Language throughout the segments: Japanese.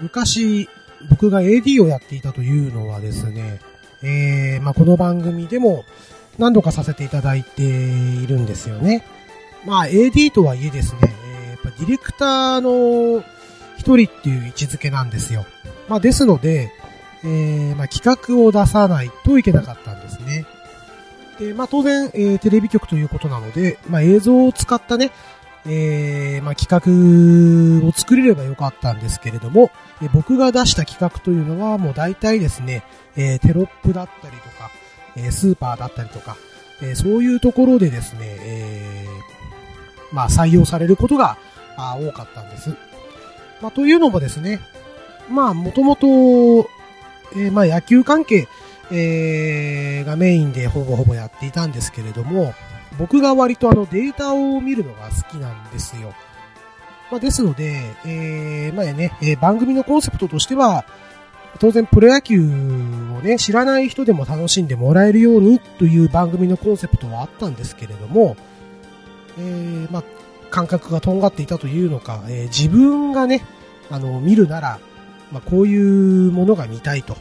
昔、僕が AD をやっていたというのはですね、えー、まあ、この番組でも何度かさせていただいているんですよね。まあ、AD とはいえですね、え、やっぱディレクターの一人っていう位置づけなんですよ。まあ、ですので、えー、まあ、企画を出さないといけなかったんですね。で、まあ、当然、えー、テレビ局ということなので、まあ、映像を使ったね、えー、まあ、企画を作れればよかったんですけれども、え僕が出した企画というのはもう大体ですね、え、テロップだったりとか、えスーパーだったりとか、えそういうところでですね、えまあ、採用されることが多かったんです。まあ、というのもですね、まあ、もともと、えま、野球関係、えー、がメインでほぼほぼやっていたんですけれども、僕が割とあのデータを見るのが好きなんですよ。まあ、ですので、えー、まあね、えー、番組のコンセプトとしては、当然プロ野球をね、知らない人でも楽しんでもらえるようにという番組のコンセプトはあったんですけれども、えー、まあ、感覚がとんがっていたというのか、えー、自分がね、あの、見るなら、まあ、こういうものが見たいと、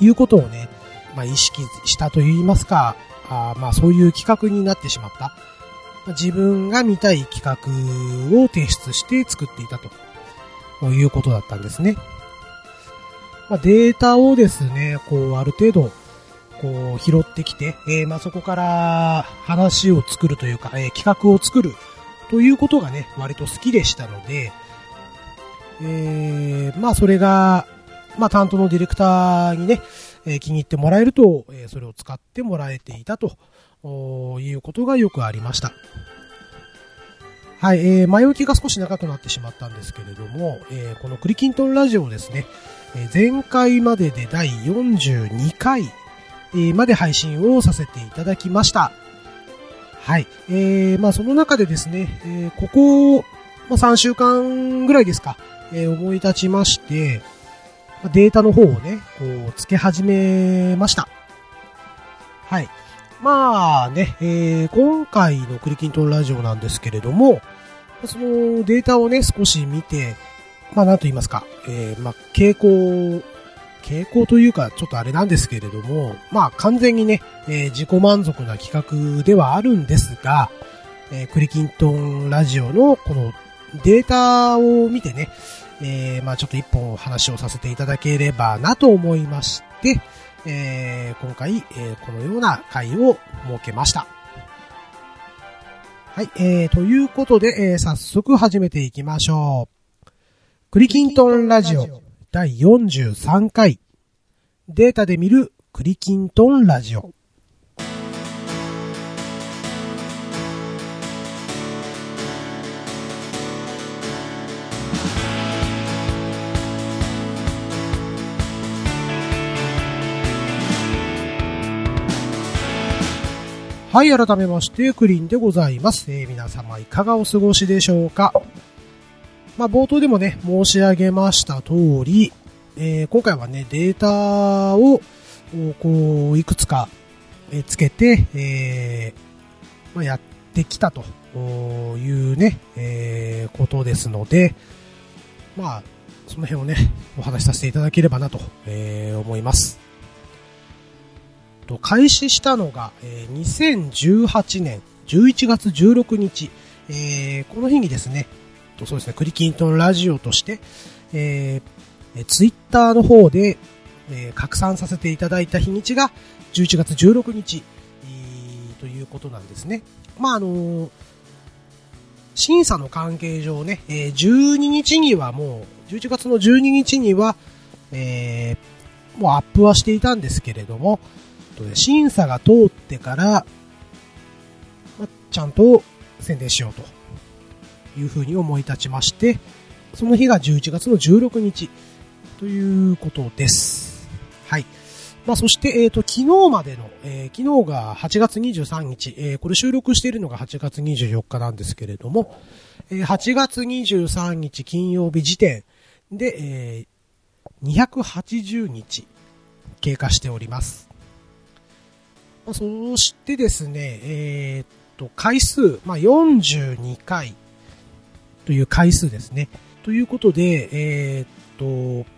いうことをね、まあ、意識したと言いますか、あまあそういう企画になってしまった。自分が見たい企画を提出して作っていたということだったんですね。まあ、データをですね、こうある程度こう拾ってきて、えー、まあそこから話を作るというか、えー、企画を作るということがね、割と好きでしたので、えー、まあそれが、まあ担当のディレクターにね、え気に入ってもらえると、えそれを使ってもらえていたということがよくありました。はい、えー、前置きが少し長くなってしまったんですけれども、えー、このクリキントンラジオですね、えー、前回までで第42回、えー、まで配信をさせていただきました。はい、えー、まあその中でですね、えー、ここ、まあ、3週間ぐらいですか、えー、思い立ちまして、データの方をね、こう、付け始めました。はい。まあね、えー、今回のクリキントンラジオなんですけれども、そのデータをね、少し見て、まあなんと言いますか、えー、まあ傾向、傾向というか、ちょっとあれなんですけれども、まあ完全にね、えー、自己満足な企画ではあるんですが、えー、クリキントンラジオのこのデータを見てね、えー、まあちょっと一本話をさせていただければなと思いまして、えー、今回、えー、このような回を設けました。はい、えー、ということで、えー、早速始めていきましょう。クリキントンラジオ第43回データで見るクリキントンラジオ。はい、改めまして、クリーンでございます。えー、皆様いかがお過ごしでしょうか？まあ、冒頭でもね、申し上げました通り、えー、今回はね、データを、こう、いくつか、えつけて、えー、まあ、やってきたというね、えー、ことですので、まあ、その辺をね、お話しさせていただければなと、えー、思います。と、開始したのが、えー、2018年11月16日、えー、この日にですね、とそうですね、クリキントンラジオとして、えー、ツイッターの方で、えー、拡散させていただいた日にちが11月16日、えー、ということなんですね。まあ、あのー、審査の関係上ね、えー、12日にはもう、11月の12日には、えー、もうアップはしていたんですけれども、とで、審査が通ってから、まちゃんと宣伝しようというふうに思い立ちまして、その日が11月の16日ということです。はい。まあ、そして、えっ、ー、と、昨日までの、えー、昨日が8月23日、えー、これ収録しているのが8月24日なんですけれども、えー、8月23日金曜日時点で、えー、280日経過しております。そしてですね、えー、っと、回数、まあ、42回という回数ですね。ということで、えー、っと、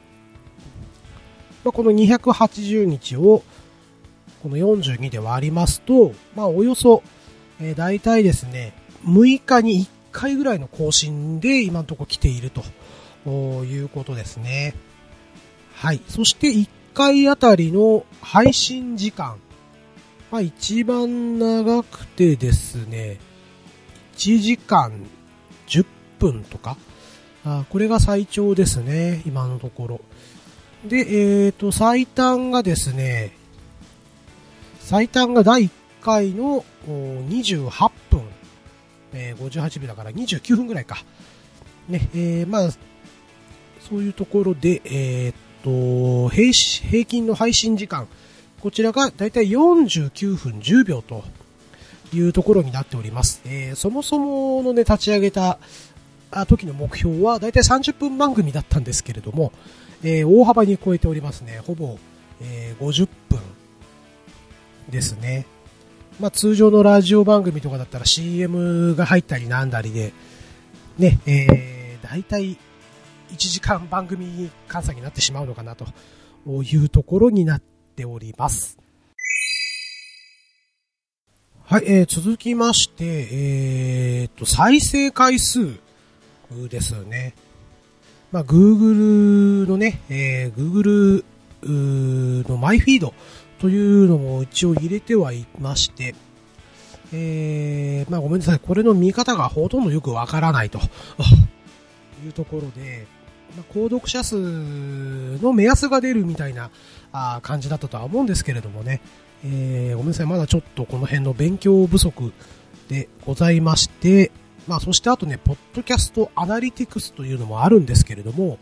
まあ、この280日を、この42で割りますと、まあ、およそ、えー、大体ですね、6日に1回ぐらいの更新で今のところ来ているということですね。はい。そして1回あたりの配信時間。まあ、一番長くてですね、1時間10分とか、あこれが最長ですね、今のところ。で、えっ、ー、と、最短がですね、最短が第1回の28分、えー、58秒だから29分ぐらいか。ね、えー、まあ、そういうところで、えっ、と、平均の配信時間、こちらがだいたい49分10秒というところになっております。えー、そもそものね、立ち上げた時の目標はだいたい30分番組だったんですけれども、えー、大幅に超えておりますね。ほぼ、えー、50分ですね。まあ、通常のラジオ番組とかだったら CM が入ったりなんだりで、ね、えー、大体1時間番組換算になってしまうのかなというところになってております。はい、えー、続きまして、えー、と、再生回数ですよね。まあ、Google のね、えー、Google のマイフィードというのも一応入れてはいまして、えー、まあごめんなさい、これの見方がほとんどよくわからないと いうところで、まあ、購読者数の目安が出るみたいなあ感じだったとは思うんですけれどもね、えー、ごめんなさい、まだちょっとこの辺の勉強不足でございまして、まあそしてあとね、ポッドキャストアナリティクスというのもあるんですけれども、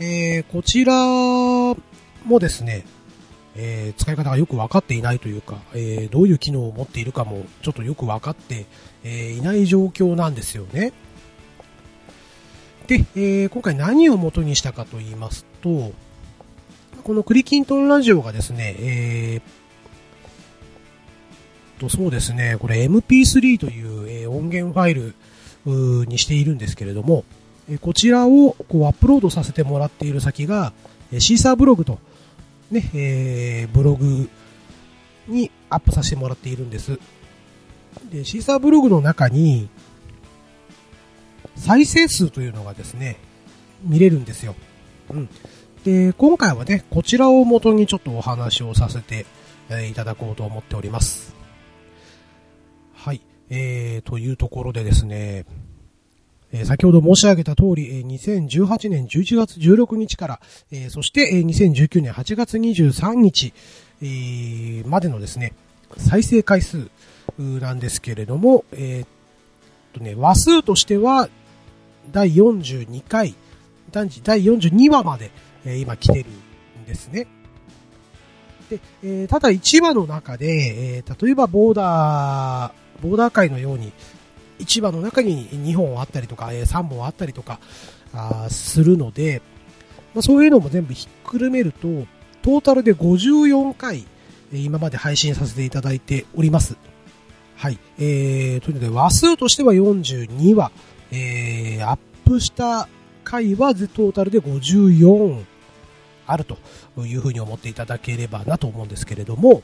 えー、こちらもですね、えー、使い方がよく分かっていないというか、えー、どういう機能を持っているかもちょっとよく分かって、え、いない状況なんですよね。で、えー、今回何を元にしたかと言いますと、このクリキントンラジオがですね、えー、と、そうですね、これ MP3 という、えー、音源ファイルにしているんですけれども、えこちらをこうアップロードさせてもらっている先が、えシーサーブログと、ね、えー、ブログにアップさせてもらっているんです。で、シーサーブログの中に、再生数というのがですね、見れるんですよ。うん。で、今回はね、こちらを元にちょっとお話をさせて、えいただこうと思っております。はい。えー、というところでですね、え、先ほど申し上げた通り、え、2018年11月16日から、え、そして、え、2019年8月23日、え、までのですね、再生回数なんですけれども、えー、っとね、話数としては、第42回、第42話まで、え、今来てるんですね。で、え、ただ1話の中で、え、例えばボーダー、ボーダー界のように、市場の中に2本あったりとか、え3本あったりとか、あするので、まあ、そういうのも全部ひっくるめると、トータルで54回、今まで配信させていただいております。はい。えー、というので、話数としては42話、えー、アップした回はトータルで54あるというふうに思っていただければなと思うんですけれども、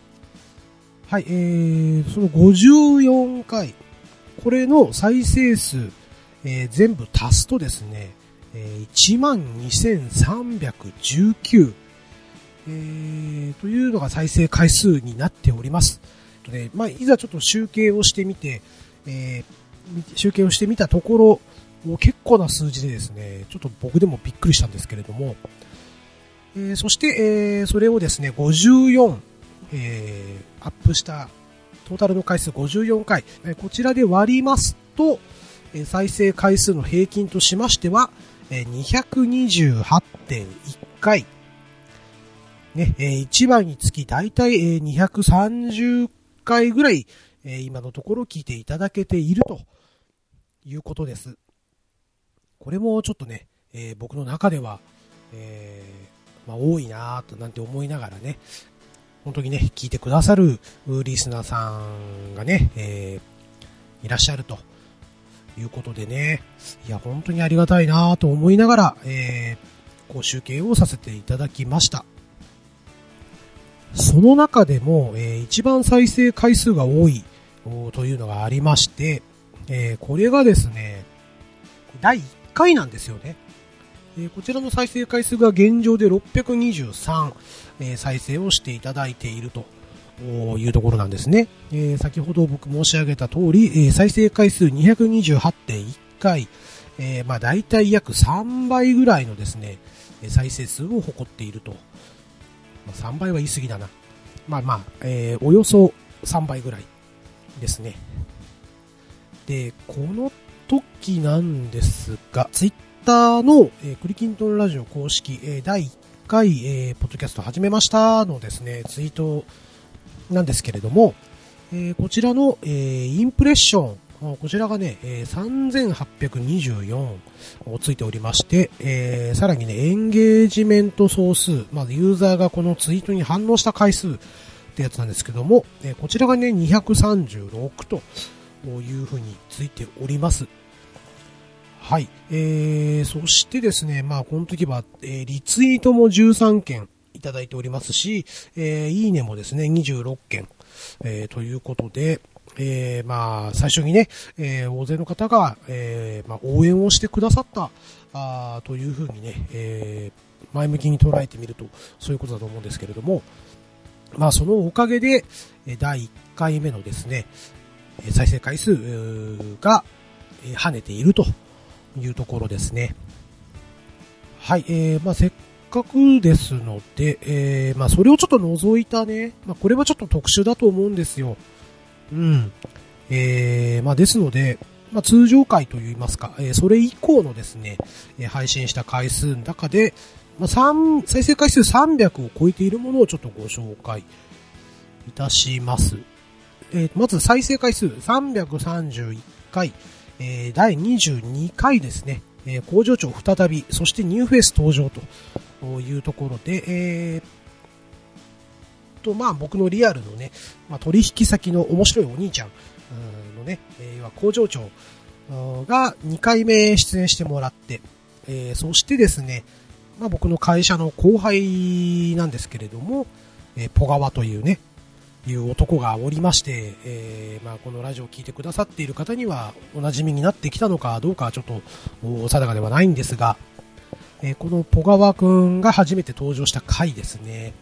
はい、えー、その54回、これの再生数、えー、全部足すとですね、えー、12,319、えー、というのが再生回数になっております。とね、まあ、いざちょっと集計をしてみて、えー、集計をしてみたところ、もう結構な数字でですね、ちょっと僕でもびっくりしたんですけれども、えー、そして、えー、それをですね、54、えー、アップしたトータルの回数54回、えこちらで割りますと、え再生回数の平均としましては、え228.1回。ね、え1番につき大体、え230回ぐらい、え今のところ聞いていただけているということです。これもちょっとね、え僕の中では、えー、まあ、多いなとなんて思いながらね、本当にね、聞いてくださるリスナーさんがね、えー、いらっしゃるということでね、いや、本当にありがたいなと思いながら、えー、こう集計をさせていただきました。その中でも、えー、一番再生回数が多いというのがありまして、えー、これがですね、第1回なんですよね。え、こちらの再生回数が現状で623、え、再生をしていただいているというところなんですね。え、先ほど僕申し上げた通り、え再生回数228.1回、えまあ大体約3倍ぐらいのですね、再生数を誇っていると。まあ、3倍は言い過ぎだな。まあまあ、えーおよそ3倍ぐらいですね。で、この時なんですが、ツイッターの、えー、クリキントンラジオ公式、えー、第1回、えー、ポッドキャスト始めましたのですね、ツイートなんですけれども、えー、こちらの、えー、インプレッション、こちらがね、えー、3824をついておりまして、えー、さらにね、エンゲージメント総数、まずユーザーがこのツイートに反応した回数ってやつなんですけども、えー、こちらがね、236というふうについております。はい。えー、そしてですね、まあ、この時は、えー、リツイートも13件いただいておりますし、えー、いいねもですね、26件、えー、ということで、えー、まあ、最初にね、えー、大勢の方が、えー、まあ、応援をしてくださった、あというふうにね、えー、前向きに捉えてみると、そういうことだと思うんですけれども、まあ、そのおかげで、第1回目のですね、再生回数が跳ねているというところですね。はい、えー、まあ、せっかくですので、えー、まあ、それをちょっと除いたね、まあ、これはちょっと特殊だと思うんですよ。うん。えー、まあ、ですので、まあ、通常回といいますか、えー、それ以降のですね、え、配信した回数の中で、まあ、3、再生回数300を超えているものをちょっとご紹介いたします。えー、まず再生回数331回、えー、第22回ですね、えー、工場長再び、そしてニューフェイス登場というところで、えー、と、まあ僕のリアルのね、まあ、取引先の面白いお兄ちゃんのね、えー、工場長が2回目出演してもらって、えー、そしてですね、まあ僕の会社の後輩なんですけれども、えー、ポガワというね、いう男がおりまして、えー、まあ、このラジオを聴いてくださっている方にはお馴染みになってきたのかどうかちょっと定かではないんですが、えー、このポガワくんが初めて登場した回ですね。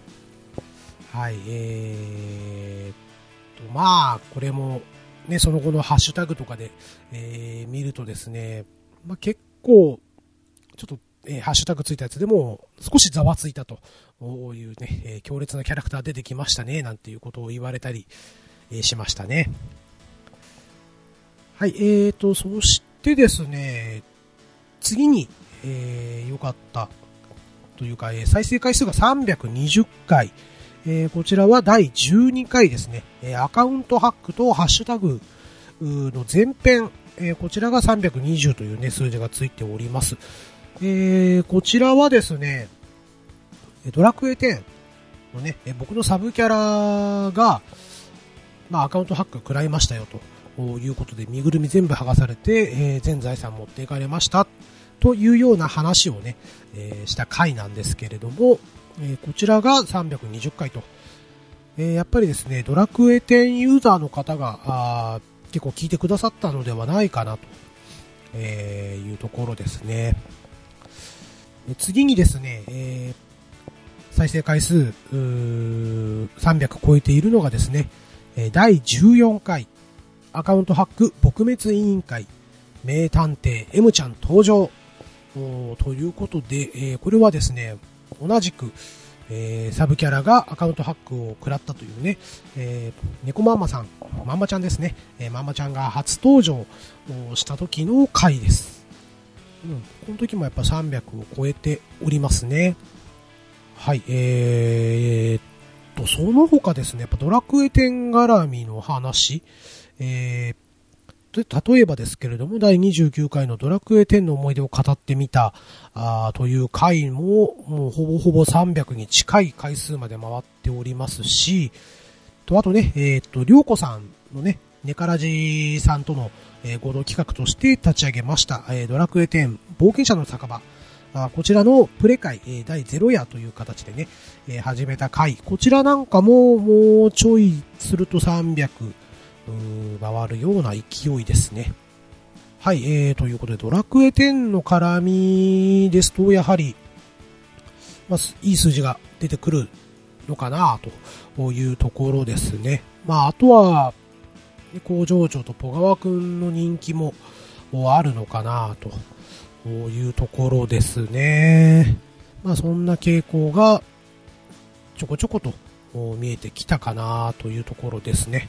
はい、えー、と、まあ、これも、ね、その後のハッシュタグとかで、えー、見るとですね、まあ、結構、ちょっとえー、ハッシュタグついたやつでも少しざわついたというね、えー、強烈なキャラクター出てきましたね、なんていうことを言われたり、えー、しましたね。はい、えーと、そしてですね、次に、えー、良かったというか、えー、再生回数が320回、えー、こちらは第12回ですね、えー、アカウントハックとハッシュタグの前編、えー、こちらが320というね、数字がついております。えー、こちらはですね、ドラクエ10のね、僕のサブキャラが、まあ、アカウントハック食らいましたよということで、身ぐるみ全部剥がされて、えー、全財産持っていかれましたというような話をね、えー、した回なんですけれども、えー、こちらが320回と、え、やっぱりですね、ドラクエ10ユーザーの方が結構聞いてくださったのではないかなと、えいうところですね。次にですね、えー、再生回数300超えているのがですね、第14回アカウントハック撲滅委員会名探偵 M ちゃん登場ということで、えー、これはですね、同じく、えー、サブキャラがアカウントハックを食らったというね、えー、猫ママさん、ママちゃんですね、えー、ママちゃんが初登場した時の回です。うん、この時もやっぱ300を超えておりますね。はい、えー、と、その他ですね、やっぱドラクエ10絡みの話、えー、例えばですけれども、第29回のドラクエ10の思い出を語ってみた、あという回も、もうほぼほぼ300に近い回数まで回っておりますし、と、あとね、えっ、と、りょうこさんのね、ネカラジさんとの、えー、合同企画として立ち上げました、えー、ドラクエ10冒険者の酒場。あこちらのプレ会、えー、第0夜という形でね、えー、始めた回。こちらなんかももうちょいすると300回るような勢いですね。はい、えー、ということで、ドラクエ10の絡みですと、やはり、まあ、いい数字が出てくるのかなというところですね。まあ、あとは、工場長とポガワくんの人気もあるのかなというところですね。まあ、そんな傾向がちょこちょこと見えてきたかなというところですね。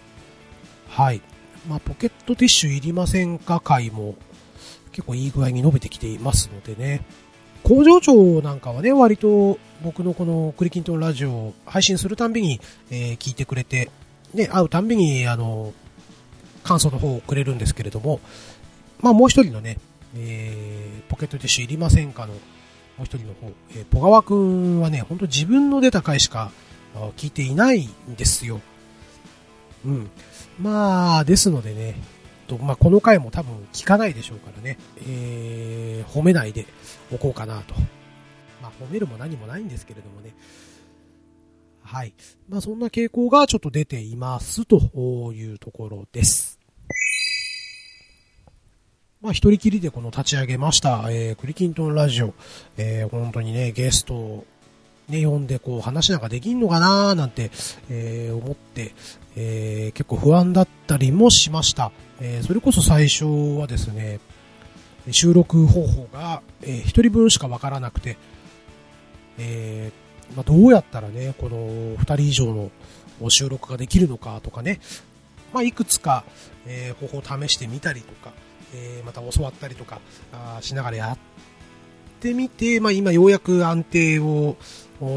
はい。まあ、ポケットティッシュいりませんか回も結構いい具合に伸びてきていますのでね。工場長なんかはね、割と僕のこのクリキントンラジオを配信するたんびに、えー、聞いてくれて、ね、会うたんびに、あの、感想の方をくれるんですけれども、まあもう一人のね、えー、ポケットティッシュいりませんかの、もう一人の方、えー、ポガワくんはね、ほんと自分の出た回しか聞いていないんですよ。うん。まあ、ですのでね、と、まあ、この回も多分聞かないでしょうからね、えー、褒めないでおこうかなと。まあ、褒めるも何もないんですけれどもね。はい。まあ、そんな傾向がちょっと出ていますというところです。まあ、一人きりでこの立ち上げました、えー、クリキントンラジオ、えー、本当にね、ゲストね、読んでこう話なんかできんのかなーなんて、えー、思って、えー、結構不安だったりもしました。えー、それこそ最初はですね、収録方法が、えー、一人分しかわからなくて、えー、まあ、どうやったらね、この二人以上の収録ができるのかとかね、まあ、いくつか、えー、方法を試してみたりとか、えー、また教わったりとかあしながらやってみて、まあ、今ようやく安定を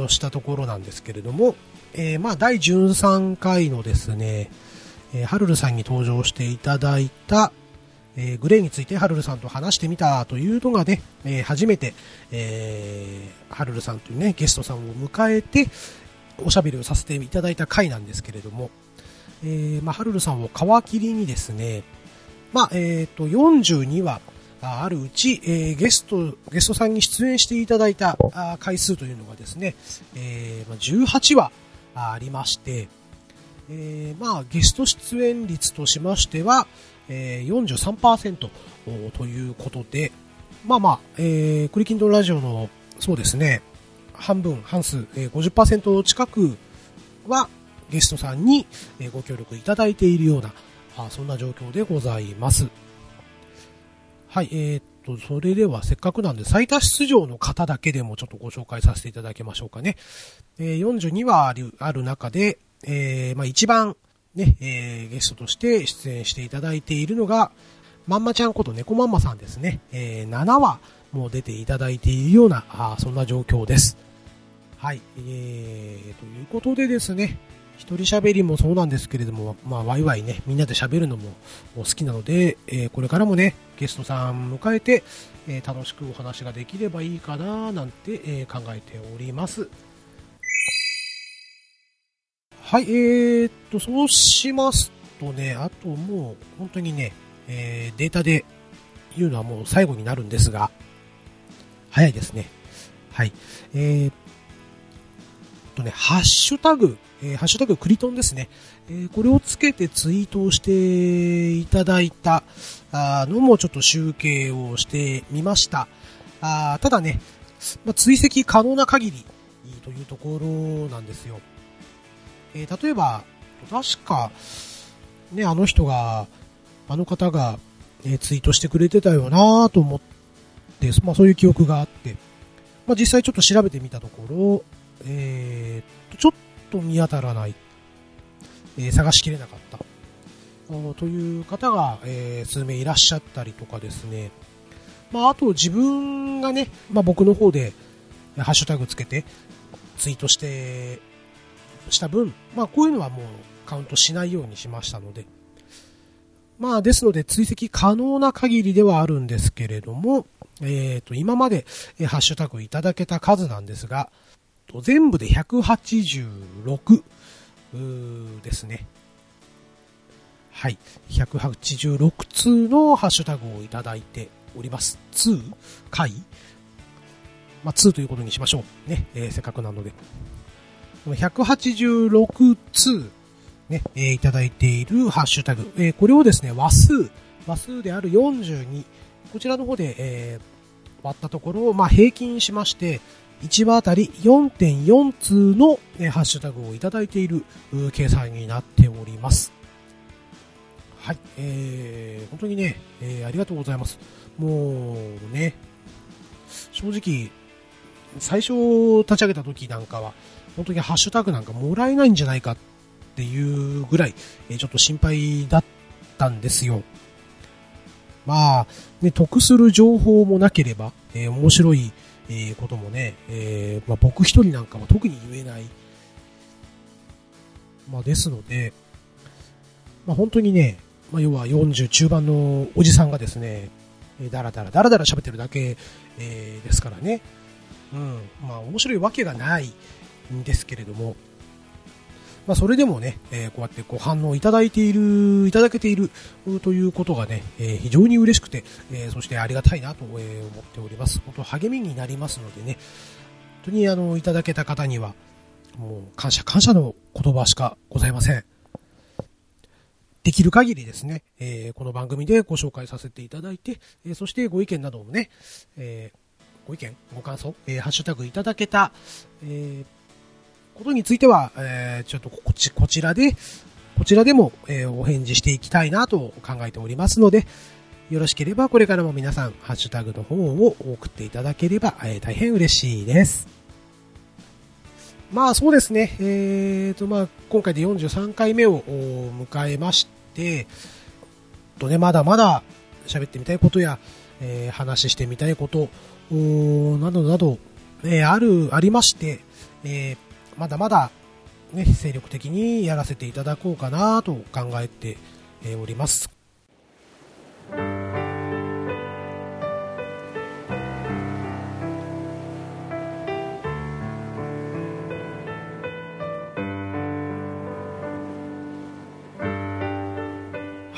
したところなんですけれども、えー、まあ、第13回のですね、えー、ハルルさんに登場していただいた、えー、グレーについてハルルさんと話してみたというのがね、えー、初めて、えー、ハルルさんというね、ゲストさんを迎えて、おしゃべりをさせていただいた回なんですけれども、えー、まあ、ハルルさんを皮切りにですね、まあ、えっ、ー、と、42話、あるうち、えー、ゲスト、ゲストさんに出演していただいたあ回数というのがですね、えー、18話ありまして、えー、まあ、ゲスト出演率としましては、えー、43%ということで、まあまあ、えー、クリキンドラジオの、そうですね、半分、半数、えー、50%近くはゲストさんにご協力いただいているような、あそんな状況でございます。はい、えー、っと、それではせっかくなんで最多出場の方だけでもちょっとご紹介させていただきましょうかね。えー、42話あるある中で、えー、まあ一番ね、えー、ゲストとして出演していただいているのが、まんまちゃんこと猫まんまさんですね。えー、7話もう出ていただいているような、あそんな状況です。はい、えー、ということでですね、一人喋りもそうなんですけれども、まあ、ワイワイね、みんなで喋るのも好きなので、えー、これからもね、ゲストさん迎えて、えー、楽しくお話ができればいいかな、なんて、えー、考えております。はい、えー、っと、そうしますとね、あともう、本当にね、えー、データで言うのはもう最後になるんですが、早いですね。はい。えー、っとね、ハッシュタグ、えー、ハッシュタグクリトンですね。えー、これをつけてツイートをしていただいたあのもちょっと集計をしてみました。あただね、まあ、追跡可能な限りというところなんですよ。えー、例えば、確か、ね、あの人が、あの方が、えツイートしてくれてたよなと思って、まあそういう記憶があって、まあ実際ちょっと調べてみたところ、えー、ちょっと見当たらない、えー、探しきれなかった。という方が、えー、数名いらっしゃったりとかですね、まあ、あと自分がね、まあ、僕の方でハッシュタグつけてツイートしてした分、まあ、こういうのはもうカウントしないようにしましたので、まあ、ですので追跡可能な限りではあるんですけれども、え、ー、と、今まで、ハッシュタグいただけた数なんですが、と、全部で186ですね。はい。186通のハッシュタグをいただいております。2回まあ、2ということにしましょう。ね、えー、せっかくなので。186通、ね、えー、いただいているハッシュタグ。えー、これをですね、話数、話数である42、こちらの方で、えー、割ったところを、まあ、平均しまして、1話あたり4.4通の、ハッシュタグをいただいている計算になっております。はい、えー、本当にね、えー、ありがとうございます。もうね、正直、最初立ち上げた時なんかは、本当にハッシュタグなんかもらえないんじゃないかっていうぐらい、えー、ちょっと心配だったんですよ。まあ、ね、得する情報もなければ、えー、面白い、えー、こともね、えー、まあ、僕一人なんかは特に言えない。まあ、ですので、まあ、本当にね、まあ、要は40中盤のおじさんがですね、えー、だらだらだらだら喋ってるだけ、えー、ですからね。うん。まあ、面白いわけがないんですけれども、まあ、それでもね、えー、こうやってご反応いただいている、いただけているということがね、えー、非常に嬉しくて、えー、そしてありがたいなと、え思っております。本当励みになりますのでね、本当にあの、いただけた方には、もう感謝感謝の言葉しかございません。できる限りですね、えー、この番組でご紹介させていただいて、えー、そしてご意見などもね、えー、ご意見、ご感想、えハッシュタグいただけた、えことについては、えちょっとこち、こちらで、こちらでも、えお返事していきたいなと考えておりますので、よろしければこれからも皆さん、ハッシュタグの方を送っていただければ、え大変嬉しいです。まあそうですね、えーとまあ、今回で43回目を迎えまして、とね、まだまだ喋ってみたいことや、えー、話してみたいことなどなど、えー、ある、ありまして、えー、まだまだ、ね、精力的にやらせていただこうかなと考えております。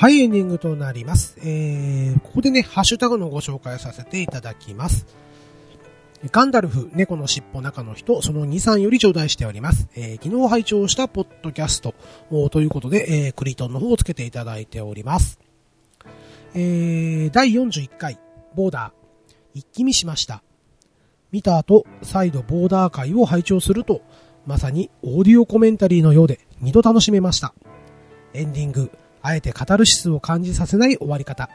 はい、エンディングとなります。えー、ここでね、ハッシュタグのご紹介させていただきます。ガンダルフ、猫の尻尾中の人、その2、3より頂戴しております。えー、昨日拝聴したポッドキャストということで、えー、クリトンの方をつけていただいております。えー、第41回、ボーダー、一気見しました。見た後、再度ボーダー会を拝聴すると、まさにオーディオコメンタリーのようで、二度楽しめました。エンディング、あえてカタルシスを感じさせない終わり方。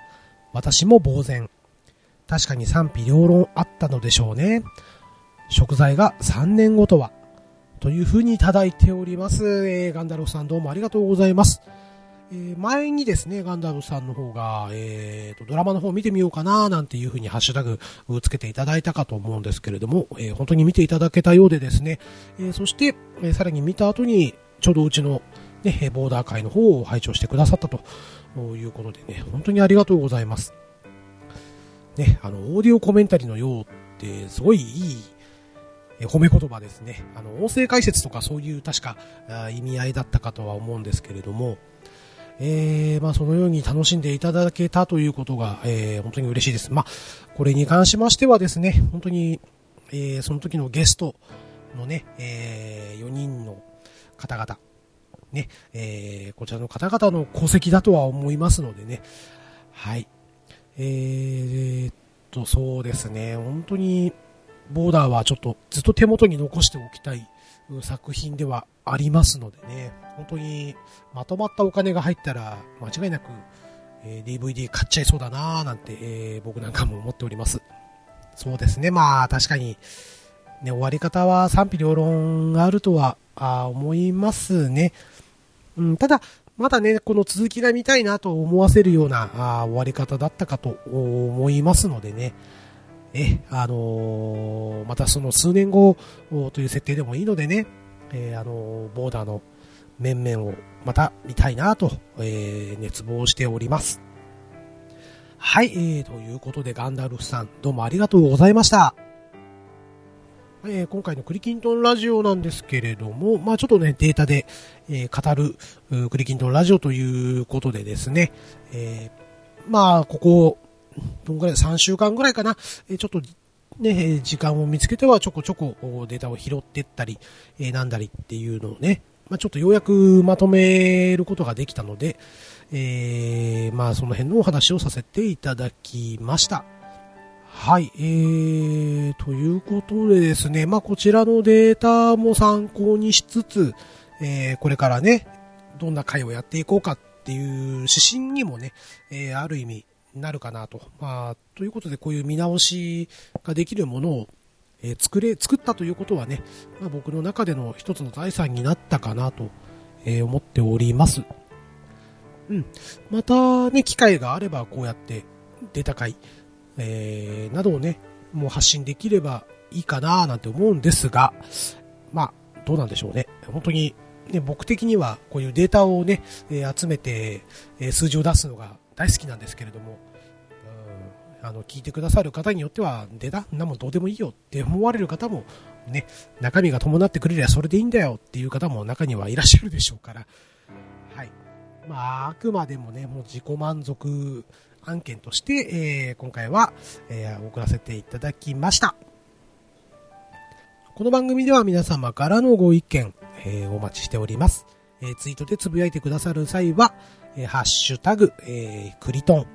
私も呆然。確かに賛否両論あったのでしょうね。食材が3年後とは。という風にいただいております。えー、ガンダルフさんどうもありがとうございます。えー、前にですね、ガンダルフさんの方が、えーと、ドラマの方見てみようかななんていう風にハッシュタグをつけていただいたかと思うんですけれども、えー、本当に見ていただけたようでですね、え、そして、え、さらに見た後に、ちょうどうちのね、ボーダー会の方を拝聴してくださったということでね、本当にありがとうございます。ね、あの、オーディオコメンタリーのようってすごいいい褒め言葉ですね。あの、音声解説とかそういう確か意味合いだったかとは思うんですけれども、えー、まあそのように楽しんでいただけたということが、えー、本当に嬉しいです。まあ、これに関しましてはですね、本当に、えー、その時のゲストのね、えー、4人の方々、ね、えー、こちらの方々の功績だとは思いますのでね、はい。えー、っと、そうですね、本当に、ボーダーはちょっとずっと手元に残しておきたい作品ではありますのでね、本当にまとまったお金が入ったら間違いなく、え、DVD 買っちゃいそうだなーなんて、え、僕なんかも思っております。そうですね、まあ確かに、ね、終わり方は賛否両論があるとは思いますね。うん、ただ、まだね、この続きが見たいなと思わせるようなあ終わり方だったかと思いますのでね、え、あのー、またその数年後という設定でもいいのでね、えー、あのー、ボーダーの面々をまた見たいなと、え、熱望しております。はい、えー、ということでガンダルフさん、どうもありがとうございました。えー、今回のクリキントンラジオなんですけれども、まあちょっとね、データで、えー、語る、クリキントンラジオということでですね、えー、まあここ、どんぐらい、3週間ぐらいかな、え、ちょっとね、時間を見つけてはちょこちょこデータを拾ってったり、え、なんだりっていうのをね、まあちょっとようやくまとめることができたので、え、まあその辺のお話をさせていただきました。はい、えー、ということでですね、まあ、こちらのデータも参考にしつつ、えー、これからね、どんな回をやっていこうかっていう指針にもね、えー、ある意味なるかなと。まあ、ということでこういう見直しができるものを、えー、作れ、作ったということはね、まあ、僕の中での一つの財産になったかなと、えー、思っております。うん。またね、機会があればこうやってデータ会、えー、などをね、もう発信できればいいかななんて思うんですが、まあ、どうなんでしょうね。本当に、ね、僕的にはこういうデータをね、え、集めて、え、数字を出すのが大好きなんですけれども、うん、あの、聞いてくださる方によっては、データなもんどうでもいいよって思われる方も、ね、中身が伴ってくれりゃそれでいいんだよっていう方も中にはいらっしゃるでしょうから、はい。まあ、あくまでもね、もう自己満足案件として、えー、今回は、えー、送らせていただきました。この番組では皆様からのご意見、えー、お待ちしております。えー、ツイートでつぶやいてくださる際は、えー、ハッシュタグ、えー、クリトン、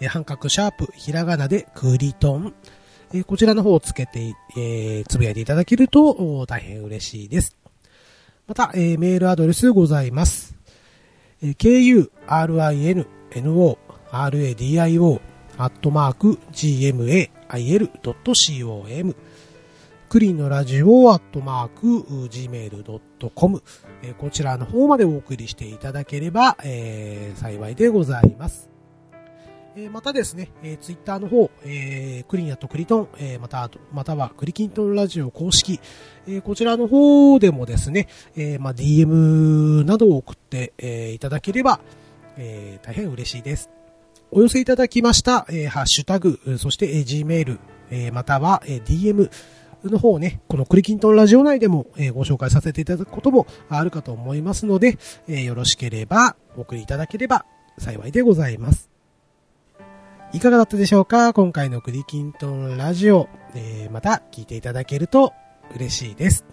えー、半角シャープ、ひらがなでクリトン、えー、こちらの方をつけて、えー、つぶやいていただけると大変嬉しいです。また、えー、メールアドレスございます。えー、kurino, radio アットマーク gmail.com クリーンのラジオアットマーク gmail.com こちらの方までお送りしていただければ、えー、幸いでございます。えー、またですね、えー、ツイッターの方、えー、クリーンアットクリトン、えー、また、またはクリキントンラジオ公式、えー、こちらの方でもですね、えー、まあ、DM などを送って、えー、いただければ、えー、大変嬉しいです。お寄せいただきました、えー、ハッシュタグ、そして、えー、Gmail、えー、または、えー、DM の方をね、このクリキントンラジオ内でも、えー、ご紹介させていただくこともあるかと思いますので、えー、よろしければお送りいただければ幸いでございます。いかがだったでしょうか？今回のクリキントンラジオ、えー、また聞いていただけると嬉しいです。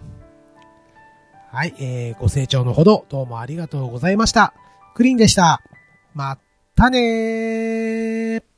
はい、えー、ご清聴のほどどうもありがとうございました。クリーンでした。またねー。